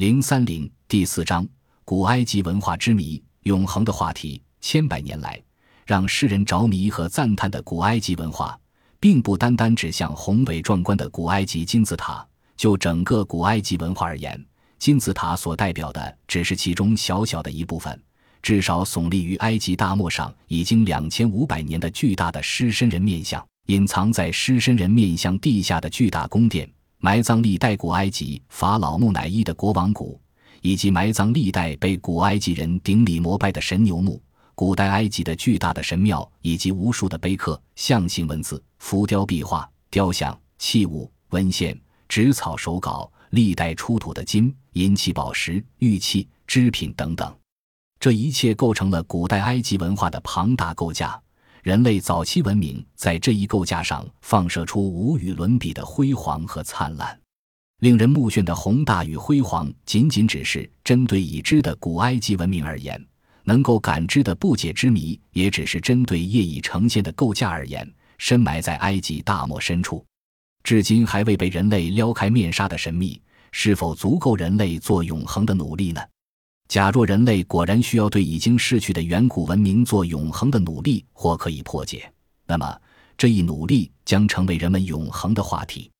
零三零第四章古埃及文化之谜，永恒的话题。千百年来，让世人着迷和赞叹的古埃及文化，并不单单指向宏伟壮观的古埃及金字塔。就整个古埃及文化而言，金字塔所代表的只是其中小小的一部分。至少耸立于埃及大漠上已经两千五百年的巨大的狮身人面像，隐藏在狮身人面像地下的巨大宫殿，埋葬历代古埃及法老木乃伊的国王谷，以及埋葬历代被古埃及人顶礼膜拜的神牛墓。古代埃及的巨大的神庙，以及无数的碑刻、象形文字、浮雕、壁画、雕像、器物、文献、纸草手稿，历代出土的金银器、宝石、玉器、织品等等。这一切构成了古代埃及文化的庞大构架。人类早期文明在这一构架上放射出无与伦比的辉煌和灿烂。令人目眩的宏大与辉煌，仅仅只是针对已知的古埃及文明而言；能够感知的不解之谜，也只是针对业已呈现的构架而言。深埋在埃及大漠深处，至今还未被人类撩开面纱的神秘，是否足够人类做永恒的努力呢？假若人类果然需要对已经逝去的远古文明做永恒的努力，或可以破解，那么这一努力将成为人们永恒的话题。